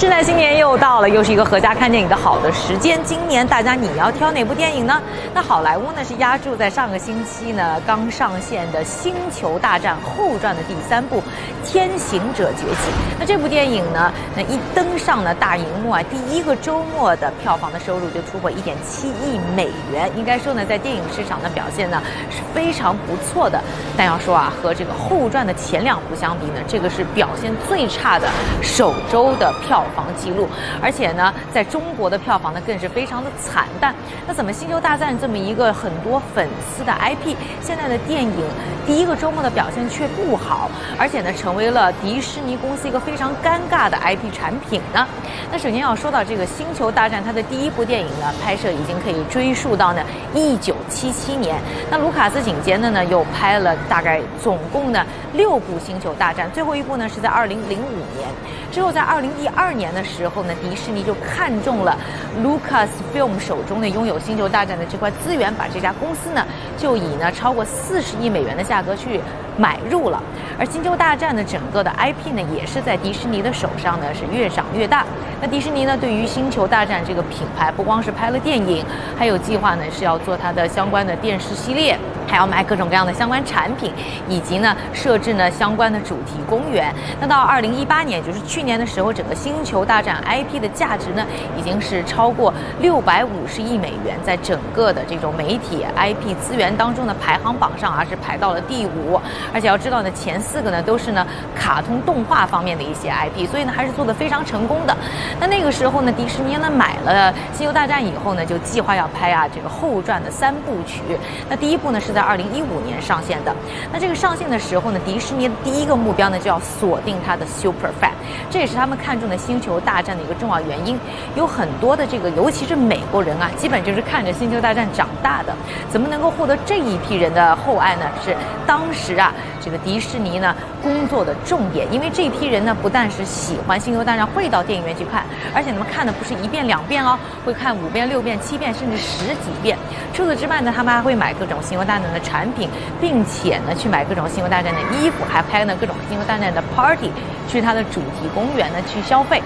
圣诞新年又到了，又是一个合家看电影的好的时间。今年大家你要挑哪部电影呢？那好莱坞呢是压住在上个星期呢刚上线的《星球大战后传》的第三部《天行者崛起》。那这部电影呢，那一登上了大荧幕啊，第一个周末的票房的收入就突破一点七亿美元。应该说呢，在电影市场的表现呢是非常不错的。但要说啊，和这个后传的前两部相比呢，这个是表现最差的首周的票。房记录，而且呢，在中国的票房呢更是非常的惨淡。那怎么《星球大战》这么一个很多粉丝的 IP，现在的电影第一个周末的表现却不好，而且呢，成为了迪士尼公司一个非常尴尬的 IP 产品呢？那首先要说到这个《星球大战》，它的第一部电影呢拍摄已经可以追溯到呢一九七七年。那卢卡斯紧接着呢又拍了大概总共呢六部《星球大战》，最后一部呢是在二零零五年。之后在二零一二年年的时候呢，迪士尼就看中了 Lucasfilm 手中的拥有《星球大战》的这块资源，把这家公司呢就以呢超过四十亿美元的价格去买入了。而《星球大战》的整个的 IP 呢，也是在迪士尼的手上呢是越长越大。那迪士尼呢，对于《星球大战》这个品牌，不光是拍了电影，还有计划呢是要做它的相关的电视系列。还要买各种各样的相关产品，以及呢设置呢相关的主题公园。那到二零一八年，就是去年的时候，整个星球大战 IP 的价值呢已经是超过六百五十亿美元，在整个的这种媒体 IP 资源当中的排行榜上啊是排到了第五。而且要知道呢，前四个呢都是呢卡通动画方面的一些 IP，所以呢还是做的非常成功的。那那个时候呢，迪士尼呢买了星球大战以后呢，就计划要拍啊这个后传的三部曲。那第一部呢是在二零一五年上线的，那这个上线的时候呢，迪士尼的第一个目标呢就要锁定它的 super fan，这也是他们看中的《星球大战》的一个重要原因。有很多的这个，尤其是美国人啊，基本就是看着《星球大战》长大的，怎么能够获得这一批人的厚爱呢？是当时啊，这个迪士尼呢工作的重点，因为这批人呢不但是喜欢《星球大战》，会到电影院去看，而且他们看的不是一遍两遍哦，会看五遍、六遍、七遍，甚至十几遍。除此之外呢，他们还会买各种《星球大战》的产品，并且呢去买各种《星球大战》的衣服，还拍呢各种《星球大战》的 party，去它的主题公园呢去消费。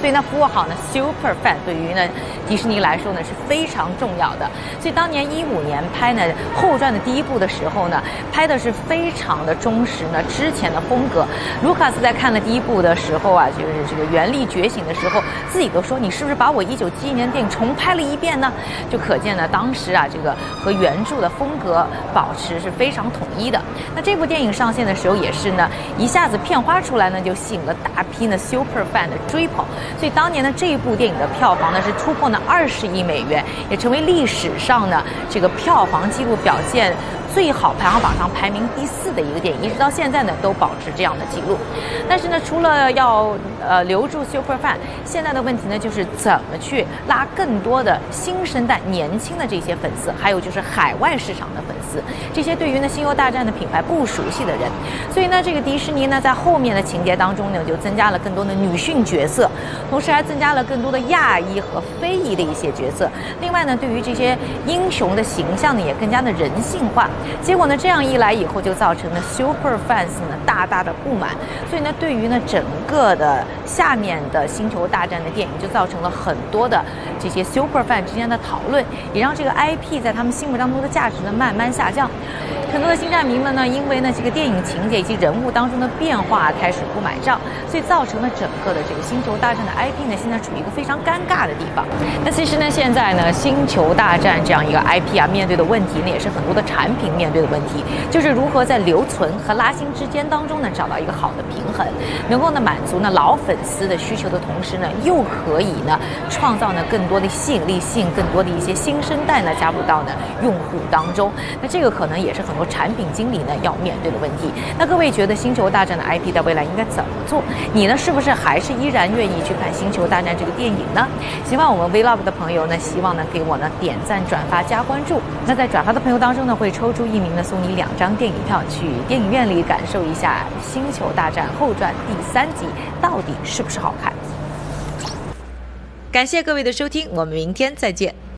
所以呢，服务好呢，super fan 对于呢迪士尼来说呢是非常重要的。所以当年一五年拍呢后传的第一部的时候呢，拍的是非常的忠实呢之前的风格。卢卡斯在看了第一部的时候啊，就是这个《原力觉醒》的时候，自己都说你是不是把我一九七一年电影重拍了一遍呢？就可见呢当时啊这个和原著的风格保持是非常统一的。那这部电影上线的时候也是呢一下子片花出来呢，就吸引了大批呢 super fan 的追捧。所以当年的，这一部电影的票房呢是突破了二十亿美元，也成为历史上呢这个票房纪录表现。最好排行榜上排名第四的一个电影，一直到现在呢都保持这样的记录。但是呢，除了要呃留住 super fan，现在的问题呢就是怎么去拉更多的新生代、年轻的这些粉丝，还有就是海外市场的粉丝，这些对于呢《星球大战》的品牌不熟悉的人。所以呢，这个迪士尼呢在后面的情节当中呢就增加了更多的女性角色，同时还增加了更多的亚裔和非裔的一些角色。另外呢，对于这些英雄的形象呢也更加的人性化。结果呢，这样一来以后，就造成了 super fans 呢大大的不满，所以呢，对于呢整个的下面的星球大战的电影，就造成了很多的这些 super fan 之间的讨论，也让这个 IP 在他们心目当中的价值呢慢慢下降。很多的星战迷们呢，因为呢这个电影情节以及人物当中的变化开始不买账，所以造成了整个的这个星球大战的 IP 呢现在处于一个非常尴尬的地方。那其实呢，现在呢星球大战这样一个 IP 啊，面对的问题呢也是很多的产品面对的问题，就是如何在留存和拉新之间当中呢找到一个好的平衡，能够呢满足呢老粉丝的需求的同时呢，又可以呢创造呢更多的吸引力，吸引更多的一些新生代呢加入到呢用户当中。那这个可能也是很。和产品经理呢要面对的问题，那各位觉得《星球大战》的 IP 在未来应该怎么做？你呢是不是还是依然愿意去看《星球大战》这个电影呢？希望我们 Vlog 的朋友呢，希望呢给我呢点赞、转发、加关注。那在转发的朋友当中呢，会抽出一名呢送你两张电影票，去电影院里感受一下《星球大战后传》第三集到底是不是好看。感谢各位的收听，我们明天再见。